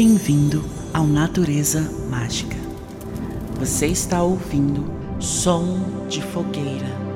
bem-vindo ao Natureza Mágica. Você está ouvindo Som de Fogueira.